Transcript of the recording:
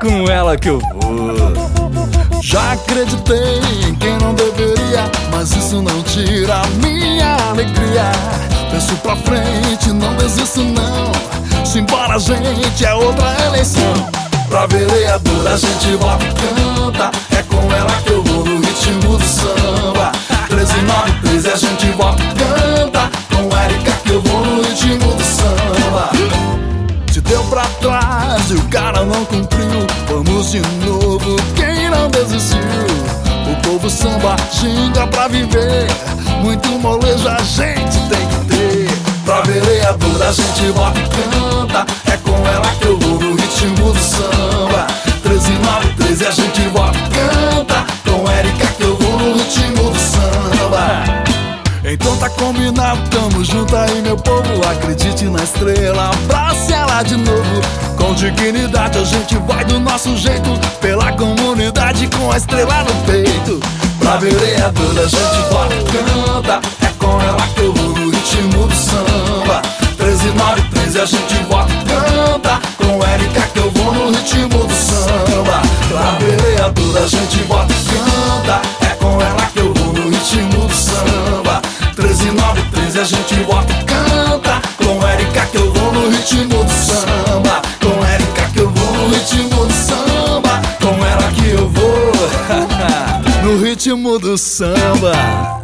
com ela que eu vou. Já acreditei em quem não deveria, mas isso não tira a minha alegria. Penso pra frente, não desisto não. Simbora, gente, é outra eleição. Pra vereadora a gente vota e canta. É com ela que eu vou no ritmo do samba. 1393 a gente vota e canta. Trás e o cara não cumpriu, vamos de novo. Quem não desistiu? O povo samba xinga pra viver. Muito molejo a gente tem que ter. Pra vereadora a gente vota e canta. É com ela que eu vou no ritmo do samba. 1393 e a gente vota e canta. Com Érica que eu vou no ritmo do samba. Então tá combinado, tamo junto aí meu povo Acredite na estrela, abrace ela de novo. Com dignidade a gente vai do nosso jeito. Pela comunidade com a estrela no peito. Pra vereadora a gente vota e canta. É com ela que eu vou no ritmo do samba. 1393 a gente vota e canta. Com Érica que eu vou no ritmo do samba. Pra vereadora a gente vota e canta. É com ela que eu vou no ritmo do samba. 1393 a gente vota e canta ritmo do samba